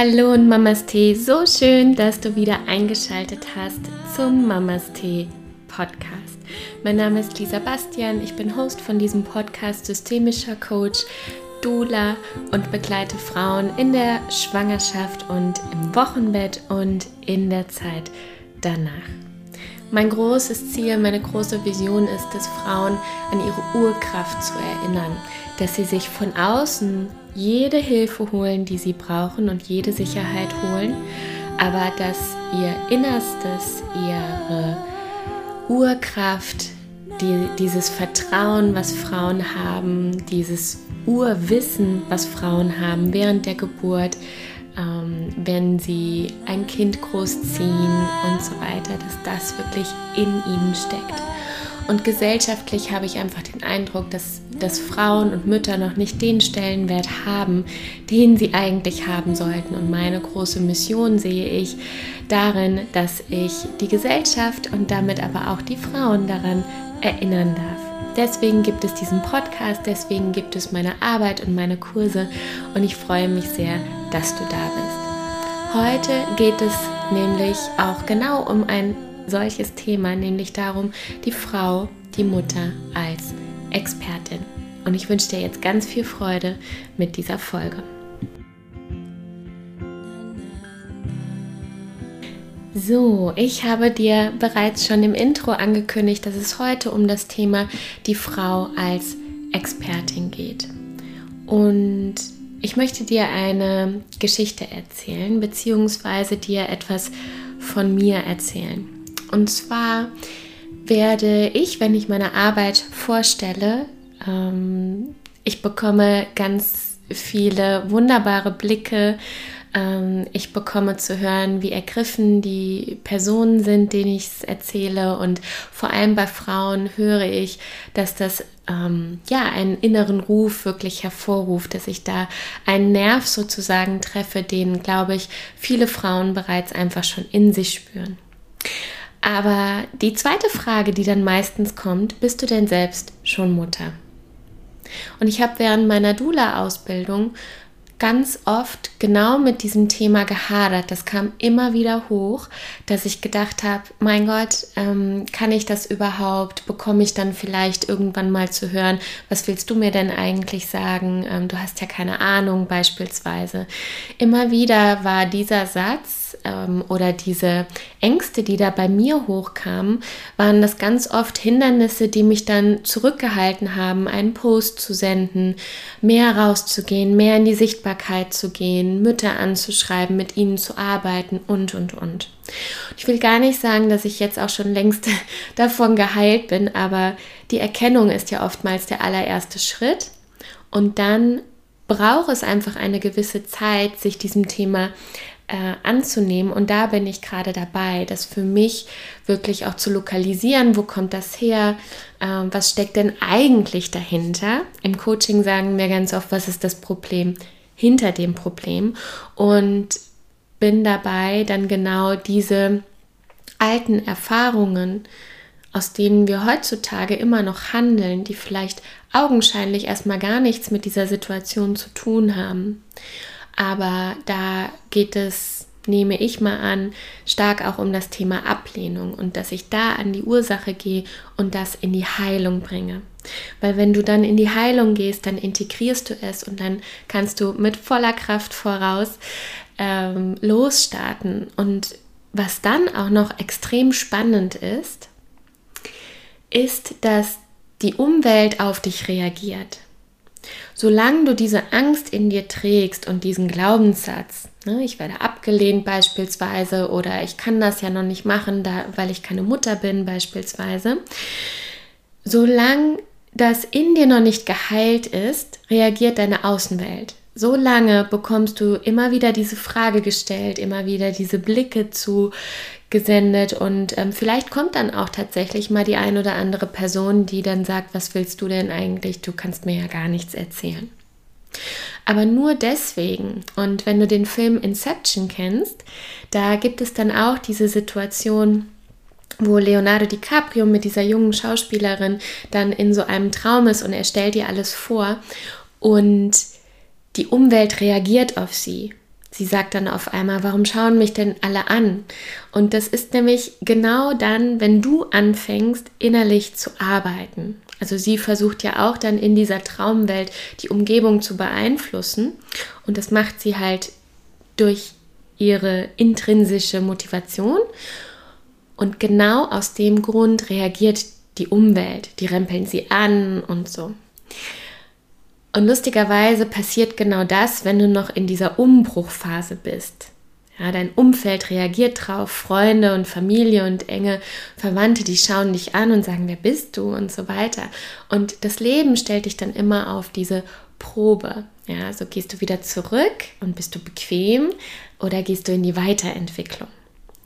Hallo und Mamas Tee, so schön, dass du wieder eingeschaltet hast zum Mamas Tee Podcast. Mein Name ist Lisa Bastian, ich bin Host von diesem Podcast, systemischer Coach, Dula und begleite Frauen in der Schwangerschaft und im Wochenbett und in der Zeit danach. Mein großes Ziel, meine große Vision ist es, Frauen an ihre Urkraft zu erinnern, dass sie sich von außen jede Hilfe holen, die sie brauchen und jede Sicherheit holen, aber dass ihr Innerstes, ihre Urkraft, die, dieses Vertrauen, was Frauen haben, dieses Urwissen, was Frauen haben während der Geburt, ähm, wenn sie ein Kind großziehen und so weiter, dass das wirklich in ihnen steckt. Und gesellschaftlich habe ich einfach den Eindruck, dass, dass Frauen und Mütter noch nicht den Stellenwert haben, den sie eigentlich haben sollten. Und meine große Mission sehe ich darin, dass ich die Gesellschaft und damit aber auch die Frauen daran erinnern darf. Deswegen gibt es diesen Podcast, deswegen gibt es meine Arbeit und meine Kurse und ich freue mich sehr, dass du da bist. Heute geht es nämlich auch genau um ein solches Thema, nämlich darum, die Frau, die Mutter als Expertin. Und ich wünsche dir jetzt ganz viel Freude mit dieser Folge. So, ich habe dir bereits schon im Intro angekündigt, dass es heute um das Thema die Frau als Expertin geht. Und ich möchte dir eine Geschichte erzählen, beziehungsweise dir etwas von mir erzählen. Und zwar werde ich, wenn ich meine Arbeit vorstelle, ähm, ich bekomme ganz viele wunderbare Blicke. Ähm, ich bekomme zu hören, wie ergriffen die Personen sind, denen ich es erzähle. Und vor allem bei Frauen höre ich, dass das ähm, ja einen inneren Ruf wirklich hervorruft, dass ich da einen Nerv sozusagen treffe, den, glaube ich, viele Frauen bereits einfach schon in sich spüren. Aber die zweite Frage, die dann meistens kommt, bist du denn selbst schon Mutter? Und ich habe während meiner Dula-Ausbildung ganz oft genau mit diesem Thema gehadert. Das kam immer wieder hoch, dass ich gedacht habe, mein Gott, ähm, kann ich das überhaupt? Bekomme ich dann vielleicht irgendwann mal zu hören, was willst du mir denn eigentlich sagen? Ähm, du hast ja keine Ahnung beispielsweise. Immer wieder war dieser Satz ähm, oder diese Ängste, die da bei mir hochkamen, waren das ganz oft Hindernisse, die mich dann zurückgehalten haben, einen Post zu senden, mehr rauszugehen, mehr in die Sichtbarkeit zu gehen, Mütter anzuschreiben, mit ihnen zu arbeiten und, und, und. Ich will gar nicht sagen, dass ich jetzt auch schon längst davon geheilt bin, aber die Erkennung ist ja oftmals der allererste Schritt. Und dann braucht es einfach eine gewisse Zeit, sich diesem Thema äh, anzunehmen. Und da bin ich gerade dabei, das für mich wirklich auch zu lokalisieren. Wo kommt das her? Äh, was steckt denn eigentlich dahinter? Im Coaching sagen wir ganz oft, was ist das Problem? hinter dem Problem und bin dabei, dann genau diese alten Erfahrungen, aus denen wir heutzutage immer noch handeln, die vielleicht augenscheinlich erstmal gar nichts mit dieser Situation zu tun haben. Aber da geht es nehme ich mal an, stark auch um das Thema Ablehnung und dass ich da an die Ursache gehe und das in die Heilung bringe. Weil wenn du dann in die Heilung gehst, dann integrierst du es und dann kannst du mit voller Kraft voraus ähm, losstarten. Und was dann auch noch extrem spannend ist, ist, dass die Umwelt auf dich reagiert. Solange du diese Angst in dir trägst und diesen Glaubenssatz, ne, ich werde abgelehnt beispielsweise oder ich kann das ja noch nicht machen, da, weil ich keine Mutter bin beispielsweise, solange das in dir noch nicht geheilt ist, reagiert deine Außenwelt. So lange bekommst du immer wieder diese Frage gestellt, immer wieder diese Blicke zu gesendet und ähm, vielleicht kommt dann auch tatsächlich mal die ein oder andere Person, die dann sagt, was willst du denn eigentlich? Du kannst mir ja gar nichts erzählen. Aber nur deswegen, und wenn du den Film Inception kennst, da gibt es dann auch diese Situation, wo Leonardo DiCaprio mit dieser jungen Schauspielerin dann in so einem Traum ist und er stellt ihr alles vor und die Umwelt reagiert auf sie. Sie sagt dann auf einmal, warum schauen mich denn alle an? Und das ist nämlich genau dann, wenn du anfängst, innerlich zu arbeiten. Also sie versucht ja auch dann in dieser Traumwelt die Umgebung zu beeinflussen. Und das macht sie halt durch ihre intrinsische Motivation. Und genau aus dem Grund reagiert die Umwelt. Die rempeln sie an und so. Und lustigerweise passiert genau das, wenn du noch in dieser Umbruchphase bist. Ja, dein Umfeld reagiert drauf, Freunde und Familie und enge Verwandte, die schauen dich an und sagen, wer bist du und so weiter. Und das Leben stellt dich dann immer auf diese Probe. Ja, so gehst du wieder zurück und bist du bequem oder gehst du in die Weiterentwicklung.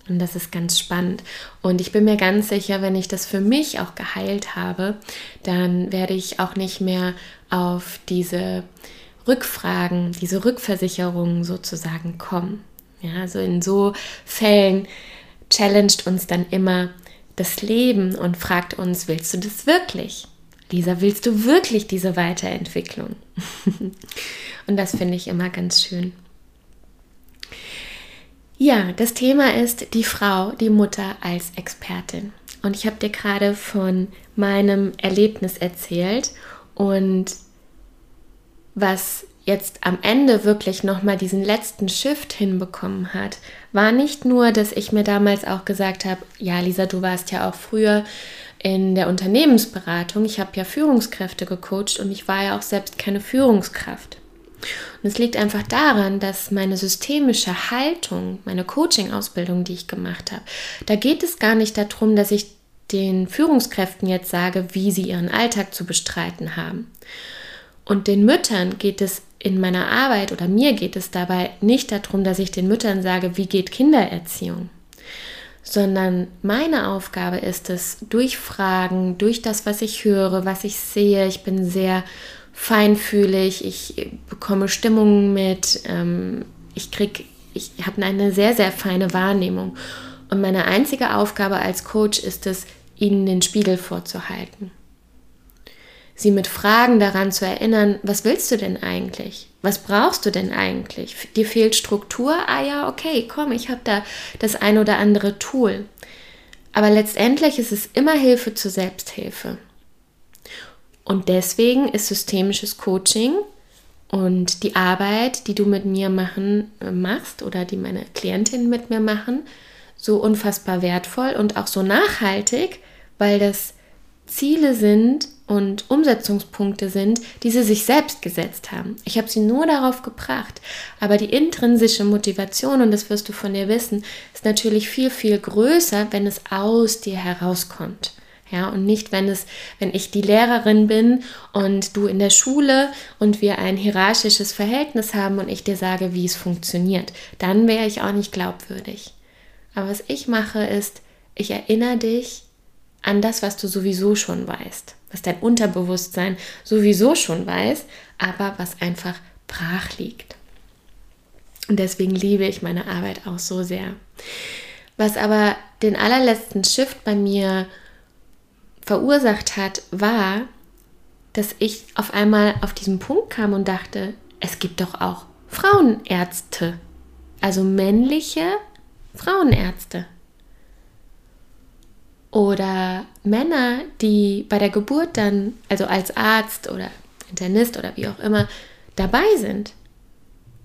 Und das ist ganz spannend. Und ich bin mir ganz sicher, wenn ich das für mich auch geheilt habe, dann werde ich auch nicht mehr auf diese Rückfragen, diese Rückversicherungen sozusagen kommen. Ja, also in so Fällen challenged uns dann immer das Leben und fragt uns, willst du das wirklich? Lisa, willst du wirklich diese Weiterentwicklung? und das finde ich immer ganz schön. Ja, das Thema ist die Frau, die Mutter als Expertin. Und ich habe dir gerade von meinem Erlebnis erzählt und was jetzt am Ende wirklich nochmal diesen letzten Shift hinbekommen hat, war nicht nur, dass ich mir damals auch gesagt habe, ja Lisa, du warst ja auch früher in der Unternehmensberatung, ich habe ja Führungskräfte gecoacht und ich war ja auch selbst keine Führungskraft. Und es liegt einfach daran, dass meine systemische Haltung, meine Coaching-Ausbildung, die ich gemacht habe, da geht es gar nicht darum, dass ich den Führungskräften jetzt sage, wie sie ihren Alltag zu bestreiten haben. Und den Müttern geht es in meiner Arbeit oder mir geht es dabei nicht darum, dass ich den Müttern sage, wie geht Kindererziehung, sondern meine Aufgabe ist es, durch Fragen, durch das, was ich höre, was ich sehe, ich bin sehr feinfühlig, ich bekomme Stimmungen mit, ähm, ich krieg, ich habe eine sehr, sehr feine Wahrnehmung. Und meine einzige Aufgabe als Coach ist es, ihnen den Spiegel vorzuhalten. Sie mit Fragen daran zu erinnern, was willst du denn eigentlich? Was brauchst du denn eigentlich? Dir fehlt Struktur? Ah ja, okay, komm, ich habe da das ein oder andere Tool. Aber letztendlich ist es immer Hilfe zur Selbsthilfe. Und deswegen ist systemisches Coaching und die Arbeit, die du mit mir machen äh, machst oder die meine Klientinnen mit mir machen, so unfassbar wertvoll und auch so nachhaltig, weil das Ziele sind und Umsetzungspunkte sind, die sie sich selbst gesetzt haben. Ich habe sie nur darauf gebracht. Aber die intrinsische Motivation, und das wirst du von dir wissen, ist natürlich viel, viel größer, wenn es aus dir herauskommt. Ja, und nicht, wenn es, wenn ich die Lehrerin bin und du in der Schule und wir ein hierarchisches Verhältnis haben und ich dir sage, wie es funktioniert, dann wäre ich auch nicht glaubwürdig. Aber was ich mache, ist, ich erinnere dich an das, was du sowieso schon weißt, was dein Unterbewusstsein sowieso schon weiß, aber was einfach brach liegt. Und deswegen liebe ich meine Arbeit auch so sehr. Was aber den allerletzten Shift bei mir verursacht hat, war, dass ich auf einmal auf diesen Punkt kam und dachte, es gibt doch auch Frauenärzte, also männliche Frauenärzte. Oder Männer, die bei der Geburt dann, also als Arzt oder Internist oder wie auch immer, dabei sind.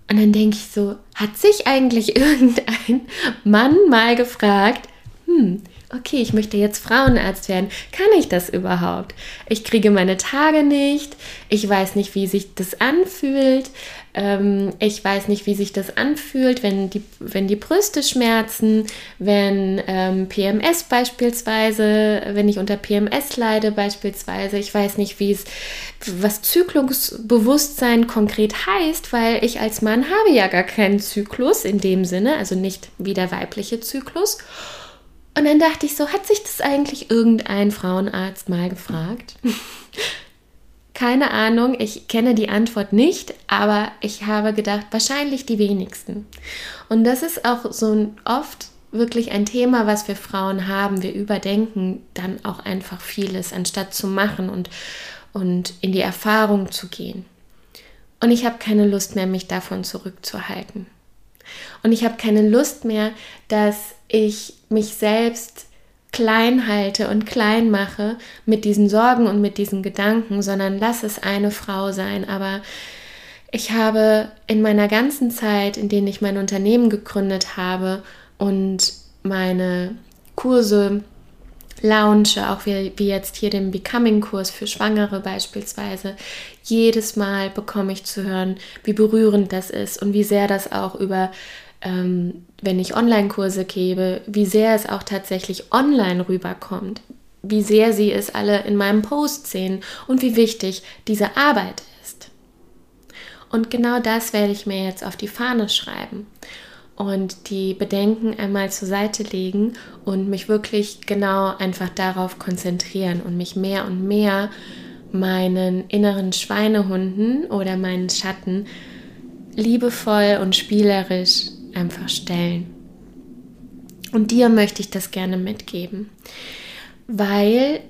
Und dann denke ich so, hat sich eigentlich irgendein Mann mal gefragt, hm, okay, ich möchte jetzt Frauenarzt werden. Kann ich das überhaupt? Ich kriege meine Tage nicht. Ich weiß nicht, wie sich das anfühlt. Ähm, ich weiß nicht, wie sich das anfühlt, wenn die, wenn die Brüste schmerzen, wenn ähm, PMS beispielsweise, wenn ich unter PMS leide beispielsweise. Ich weiß nicht, wie es, was Zyklusbewusstsein konkret heißt, weil ich als Mann habe ja gar keinen Zyklus in dem Sinne, also nicht wie der weibliche Zyklus. Und dann dachte ich so, hat sich das eigentlich irgendein Frauenarzt mal gefragt? Keine Ahnung, ich kenne die Antwort nicht, aber ich habe gedacht, wahrscheinlich die wenigsten. Und das ist auch so oft wirklich ein Thema, was wir Frauen haben. Wir überdenken dann auch einfach vieles, anstatt zu machen und, und in die Erfahrung zu gehen. Und ich habe keine Lust mehr, mich davon zurückzuhalten. Und ich habe keine Lust mehr, dass ich mich selbst klein halte und klein mache mit diesen Sorgen und mit diesen Gedanken, sondern lass es eine Frau sein. Aber ich habe in meiner ganzen Zeit, in denen ich mein Unternehmen gegründet habe und meine Kurse launche, auch wie, wie jetzt hier den Becoming-Kurs für Schwangere beispielsweise, jedes Mal bekomme ich zu hören, wie berührend das ist und wie sehr das auch über ähm, wenn ich Online-Kurse gebe, wie sehr es auch tatsächlich online rüberkommt, wie sehr sie es alle in meinem Post sehen und wie wichtig diese Arbeit ist. Und genau das werde ich mir jetzt auf die Fahne schreiben und die Bedenken einmal zur Seite legen und mich wirklich genau einfach darauf konzentrieren und mich mehr und mehr meinen inneren Schweinehunden oder meinen Schatten liebevoll und spielerisch einfach stellen. Und dir möchte ich das gerne mitgeben, weil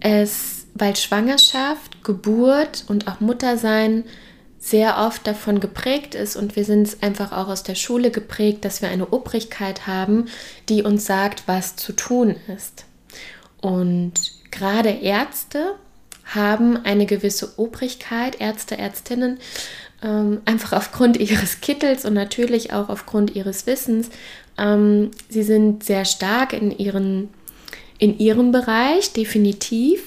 es, weil Schwangerschaft, Geburt und auch Muttersein sehr oft davon geprägt ist und wir sind es einfach auch aus der Schule geprägt, dass wir eine Obrigkeit haben, die uns sagt, was zu tun ist. Und gerade Ärzte haben eine gewisse Obrigkeit, Ärzte, Ärztinnen, ähm, einfach aufgrund ihres Kittels und natürlich auch aufgrund ihres Wissens. Ähm, sie sind sehr stark in, ihren, in ihrem Bereich, definitiv.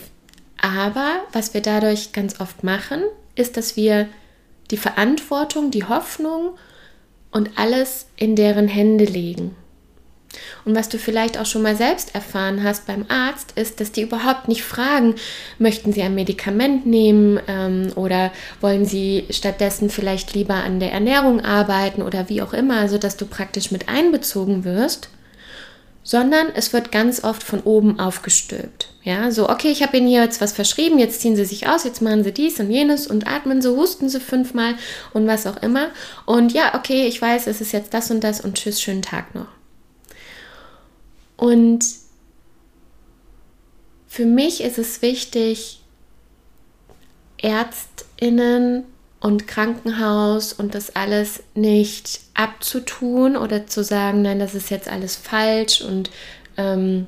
Aber was wir dadurch ganz oft machen, ist, dass wir die Verantwortung, die Hoffnung und alles in deren Hände legen. Und was du vielleicht auch schon mal selbst erfahren hast beim Arzt, ist, dass die überhaupt nicht fragen, möchten sie ein Medikament nehmen ähm, oder wollen sie stattdessen vielleicht lieber an der Ernährung arbeiten oder wie auch immer, sodass du praktisch mit einbezogen wirst, sondern es wird ganz oft von oben aufgestülpt. Ja, so, okay, ich habe Ihnen hier jetzt was verschrieben, jetzt ziehen Sie sich aus, jetzt machen Sie dies und jenes und atmen Sie, husten Sie fünfmal und was auch immer. Und ja, okay, ich weiß, es ist jetzt das und das und tschüss, schönen Tag noch. Und für mich ist es wichtig, Ärztinnen und Krankenhaus und das alles nicht abzutun oder zu sagen, nein, das ist jetzt alles falsch und ähm,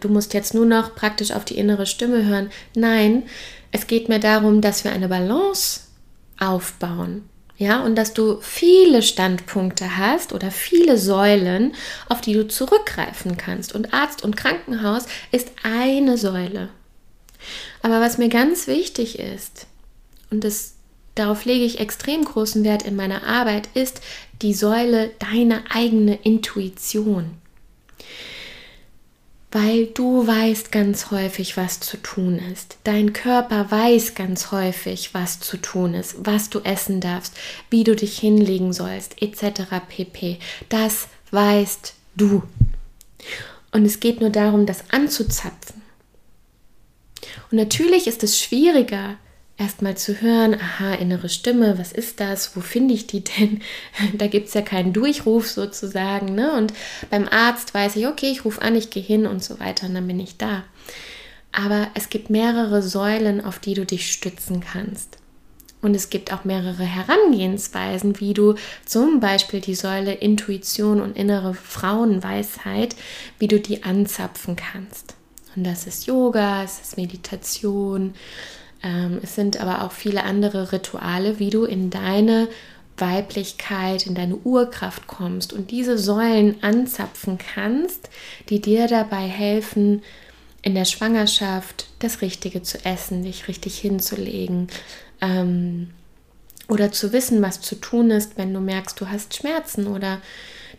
du musst jetzt nur noch praktisch auf die innere Stimme hören. Nein, es geht mir darum, dass wir eine Balance aufbauen. Ja, und dass du viele Standpunkte hast oder viele Säulen, auf die du zurückgreifen kannst. Und Arzt und Krankenhaus ist eine Säule. Aber was mir ganz wichtig ist, und das, darauf lege ich extrem großen Wert in meiner Arbeit, ist die Säule deiner eigene Intuition weil du weißt ganz häufig, was zu tun ist. Dein Körper weiß ganz häufig, was zu tun ist, was du essen darfst, wie du dich hinlegen sollst, etc. pp. Das weißt du. Und es geht nur darum, das anzuzapfen. Und natürlich ist es schwieriger, erstmal zu hören, aha, innere Stimme, was ist das? Wo finde ich die denn? da gibt es ja keinen Durchruf sozusagen. Ne? Und beim Arzt weiß ich, okay, ich rufe an, ich gehe hin und so weiter und dann bin ich da. Aber es gibt mehrere Säulen, auf die du dich stützen kannst. Und es gibt auch mehrere Herangehensweisen, wie du zum Beispiel die Säule Intuition und innere Frauenweisheit, wie du die anzapfen kannst. Und das ist Yoga, es ist Meditation, es sind aber auch viele andere Rituale, wie du in deine Weiblichkeit, in deine Urkraft kommst und diese Säulen anzapfen kannst, die dir dabei helfen, in der Schwangerschaft das Richtige zu essen, dich richtig hinzulegen ähm, oder zu wissen, was zu tun ist, wenn du merkst, du hast Schmerzen oder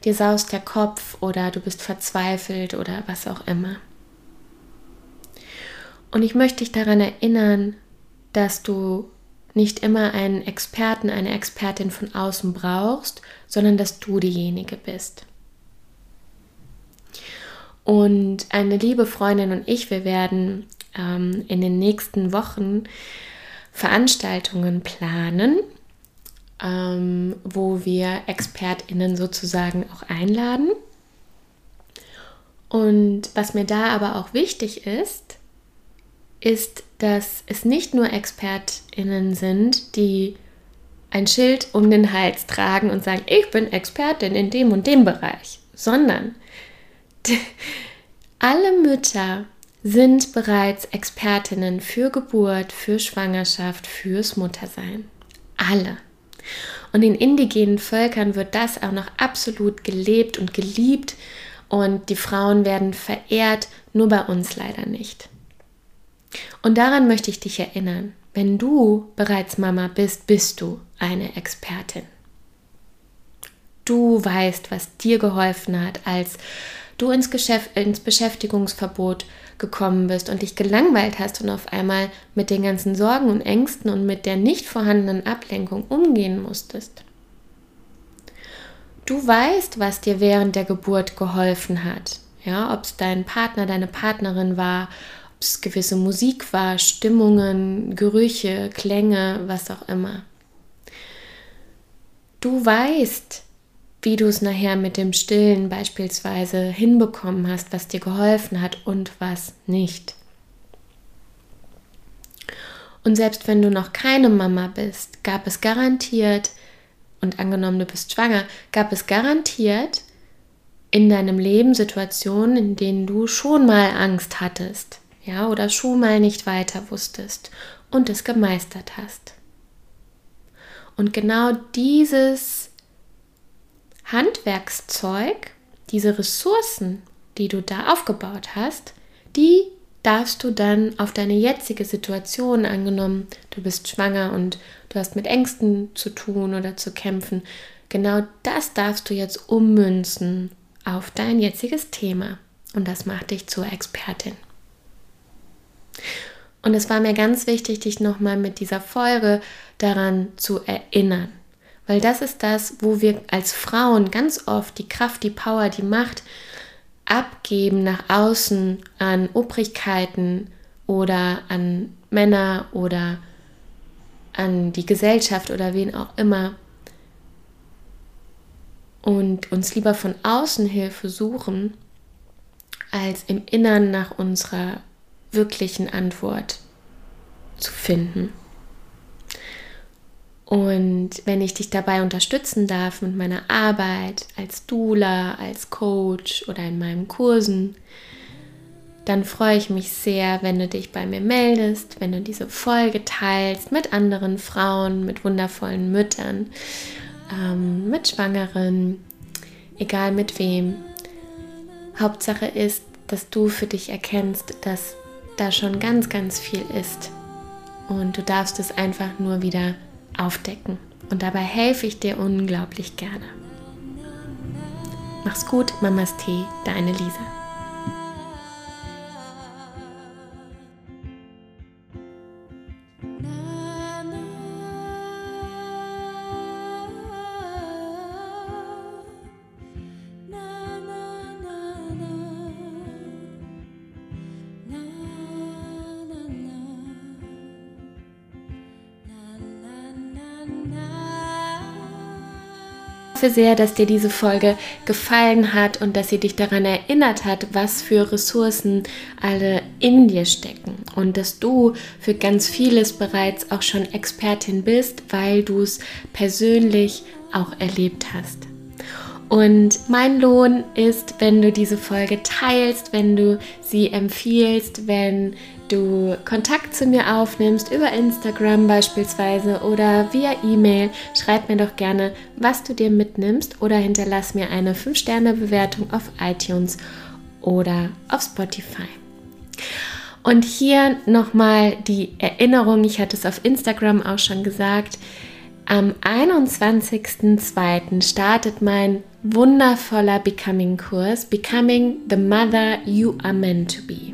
dir saust der Kopf oder du bist verzweifelt oder was auch immer. Und ich möchte dich daran erinnern, dass du nicht immer einen Experten, eine Expertin von außen brauchst, sondern dass du diejenige bist. Und eine liebe Freundin und ich, wir werden ähm, in den nächsten Wochen Veranstaltungen planen, ähm, wo wir Expertinnen sozusagen auch einladen. Und was mir da aber auch wichtig ist, ist, dass es nicht nur ExpertInnen sind, die ein Schild um den Hals tragen und sagen, ich bin Expertin in dem und dem Bereich, sondern alle Mütter sind bereits Expertinnen für Geburt, für Schwangerschaft, fürs Muttersein. Alle. Und in indigenen Völkern wird das auch noch absolut gelebt und geliebt und die Frauen werden verehrt, nur bei uns leider nicht. Und daran möchte ich dich erinnern. Wenn du bereits Mama bist, bist du eine Expertin. Du weißt, was dir geholfen hat, als du ins, Geschäft, ins Beschäftigungsverbot gekommen bist und dich gelangweilt hast und auf einmal mit den ganzen Sorgen und Ängsten und mit der nicht vorhandenen Ablenkung umgehen musstest. Du weißt, was dir während der Geburt geholfen hat. Ja, ob es dein Partner, deine Partnerin war, es gewisse Musik war, Stimmungen, Gerüche, Klänge, was auch immer. Du weißt, wie du es nachher mit dem Stillen beispielsweise hinbekommen hast, was dir geholfen hat und was nicht. Und selbst wenn du noch keine Mama bist, gab es garantiert, und angenommen du bist schwanger, gab es garantiert in deinem Leben Situationen, in denen du schon mal Angst hattest, ja, oder schon mal nicht weiter wusstest und es gemeistert hast. Und genau dieses Handwerkszeug, diese Ressourcen, die du da aufgebaut hast, die darfst du dann auf deine jetzige Situation angenommen, du bist schwanger und du hast mit Ängsten zu tun oder zu kämpfen, genau das darfst du jetzt ummünzen auf dein jetziges Thema und das macht dich zur Expertin. Und es war mir ganz wichtig, dich nochmal mit dieser Folge daran zu erinnern. Weil das ist das, wo wir als Frauen ganz oft die Kraft, die Power, die Macht abgeben nach außen an Obrigkeiten oder an Männer oder an die Gesellschaft oder wen auch immer und uns lieber von außen Hilfe suchen, als im Innern nach unserer wirklichen Antwort zu finden. Und wenn ich dich dabei unterstützen darf mit meiner Arbeit als Doula, als Coach oder in meinen Kursen, dann freue ich mich sehr, wenn du dich bei mir meldest, wenn du diese Folge teilst mit anderen Frauen, mit wundervollen Müttern, ähm, mit Schwangeren, egal mit wem. Hauptsache ist, dass du für dich erkennst, dass da schon ganz, ganz viel ist. Und du darfst es einfach nur wieder aufdecken. Und dabei helfe ich dir unglaublich gerne. Mach's gut, Mamas Tee, deine Lisa. Hoffe sehr, dass dir diese Folge gefallen hat und dass sie dich daran erinnert hat, was für Ressourcen alle in dir stecken und dass du für ganz vieles bereits auch schon Expertin bist, weil du es persönlich auch erlebt hast. Und mein Lohn ist, wenn du diese Folge teilst, wenn du sie empfiehlst, wenn du Kontakt zu mir aufnimmst über Instagram beispielsweise oder via E-Mail, schreib mir doch gerne, was du dir mitnimmst oder hinterlass mir eine 5-Sterne-Bewertung auf iTunes oder auf Spotify. Und hier nochmal die Erinnerung, ich hatte es auf Instagram auch schon gesagt, am 21.02. startet mein wundervoller Becoming-Kurs, Becoming the Mother You Are Meant to Be.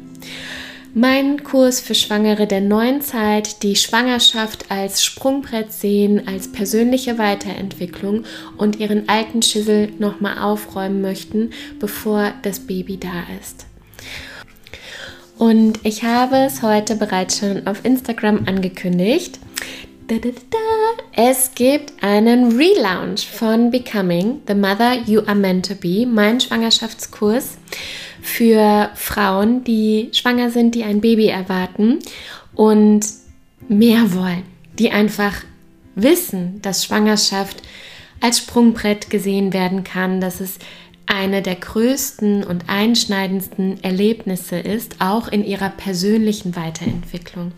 Mein Kurs für Schwangere der neuen Zeit, die Schwangerschaft als Sprungbrett sehen, als persönliche Weiterentwicklung und ihren alten Schissel nochmal aufräumen möchten, bevor das Baby da ist. Und ich habe es heute bereits schon auf Instagram angekündigt. Es gibt einen Relaunch von Becoming the Mother You Are Meant to Be, mein Schwangerschaftskurs für Frauen, die schwanger sind, die ein Baby erwarten und mehr wollen, die einfach wissen, dass Schwangerschaft als Sprungbrett gesehen werden kann, dass es eine der größten und einschneidendsten Erlebnisse ist, auch in ihrer persönlichen Weiterentwicklung.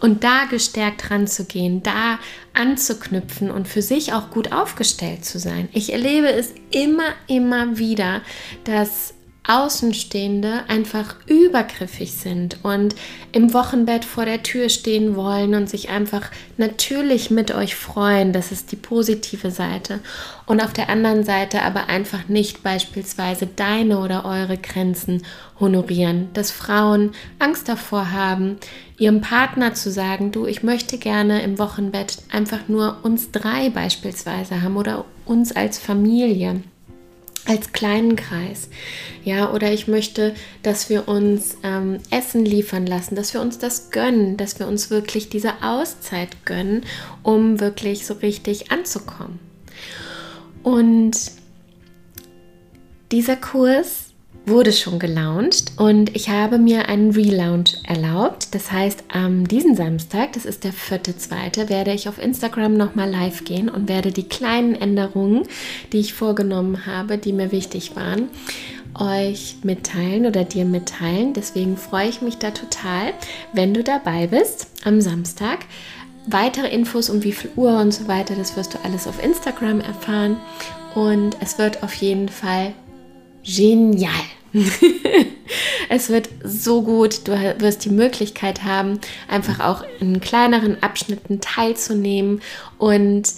Und da gestärkt ranzugehen, da anzuknüpfen und für sich auch gut aufgestellt zu sein. Ich erlebe es immer, immer wieder, dass Außenstehende einfach übergriffig sind und im Wochenbett vor der Tür stehen wollen und sich einfach natürlich mit euch freuen. Das ist die positive Seite. Und auf der anderen Seite aber einfach nicht beispielsweise deine oder eure Grenzen honorieren. Dass Frauen Angst davor haben, ihrem Partner zu sagen, du, ich möchte gerne im Wochenbett einfach nur uns drei beispielsweise haben oder uns als Familie als kleinen Kreis. Ja, oder ich möchte, dass wir uns ähm, Essen liefern lassen, dass wir uns das gönnen, dass wir uns wirklich diese Auszeit gönnen, um wirklich so richtig anzukommen. Und dieser Kurs wurde schon gelauncht und ich habe mir einen Relaunch erlaubt. Das heißt, am diesen Samstag, das ist der vierte, zweite, werde ich auf Instagram nochmal live gehen und werde die kleinen Änderungen, die ich vorgenommen habe, die mir wichtig waren, euch mitteilen oder dir mitteilen. Deswegen freue ich mich da total, wenn du dabei bist am Samstag. Weitere Infos um wie viel Uhr und so weiter, das wirst du alles auf Instagram erfahren. Und es wird auf jeden Fall genial. es wird so gut. Du wirst die Möglichkeit haben, einfach auch in kleineren Abschnitten teilzunehmen und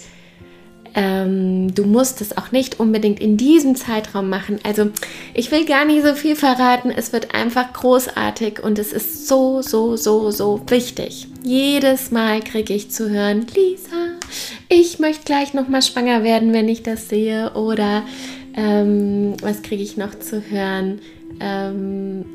ähm, du musst es auch nicht unbedingt in diesem Zeitraum machen. Also ich will gar nicht so viel verraten. Es wird einfach großartig und es ist so, so, so, so wichtig. Jedes Mal kriege ich zu hören, Lisa, ich möchte gleich nochmal schwanger werden, wenn ich das sehe. Oder ähm, was kriege ich noch zu hören? Ähm,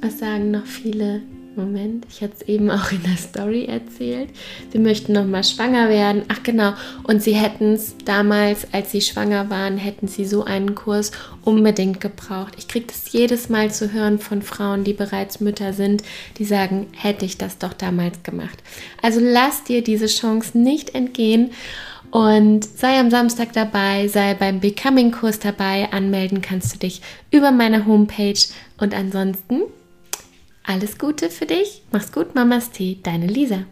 was sagen noch viele? Moment, ich hatte es eben auch in der Story erzählt. Sie möchten noch mal schwanger werden. Ach genau. Und sie hätten es damals, als sie schwanger waren, hätten sie so einen Kurs unbedingt gebraucht. Ich kriege das jedes Mal zu hören von Frauen, die bereits Mütter sind, die sagen, hätte ich das doch damals gemacht. Also lass dir diese Chance nicht entgehen. Und sei am Samstag dabei, sei beim Becoming-Kurs dabei. Anmelden kannst du dich über meine Homepage. Und ansonsten alles Gute für dich. Mach's gut, Mamas Tee, deine Lisa.